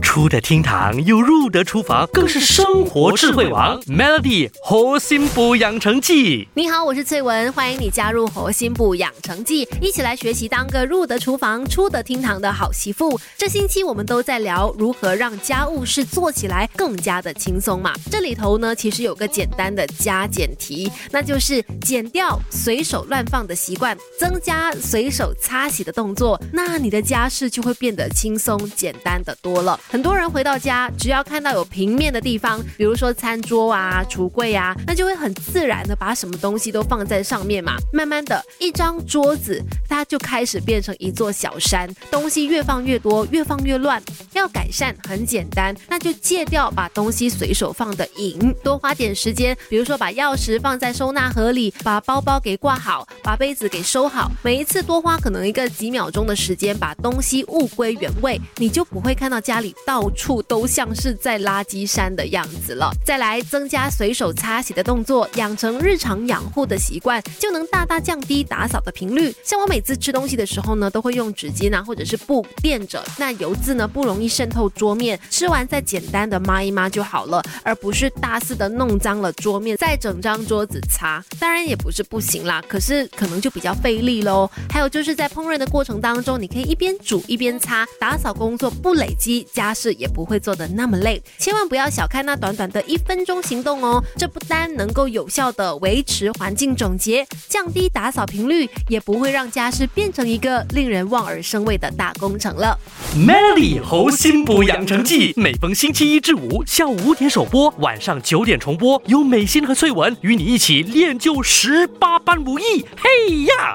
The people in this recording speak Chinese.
出得厅堂又入得厨房，更是生活智慧王。Melody 核心补养成记，你好，我是翠文，欢迎你加入核心补养成记，一起来学习当个入得厨房、出得厅堂的好媳妇。这星期我们都在聊如何让家务事做起来更加的轻松嘛。这里头呢，其实有个简单的加减题，那就是减掉随手乱放的习惯，增加随手擦洗的动作，那你的家事就会变得轻松简单的多了。很多人回到家，只要看到有平面的地方，比如说餐桌啊、橱柜啊，那就会很自然的把什么东西都放在上面嘛。慢慢的，一张桌子它就开始变成一座小山，东西越放越多，越放越乱。要改善很简单，那就戒掉把东西随手放的瘾，多花点时间，比如说把钥匙放在收纳盒里，把包包给挂好，把杯子给收好。每一次多花可能一个几秒钟的时间，把东西物归原位，你就不会看到家里。到处都像是在垃圾山的样子了。再来增加随手擦洗的动作，养成日常养护的习惯，就能大大降低打扫的频率。像我每次吃东西的时候呢，都会用纸巾啊或者是布垫着，那油渍呢不容易渗透桌面。吃完再简单的抹一抹就好了，而不是大肆的弄脏了桌面，再整张桌子擦。当然也不是不行啦，可是可能就比较费力喽。还有就是在烹饪的过程当中，你可以一边煮一边擦，打扫工作不累积家。事也不会做的那么累，千万不要小看那短短的一分钟行动哦！这不单能够有效的维持环境整洁，降低打扫频率，也不会让家事变成一个令人望而生畏的大工程了。Melody 猴心补养成记，每逢星期一至五下午五点首播，晚上九点重播，由美心和翠文与你一起练就十八般武艺。嘿呀！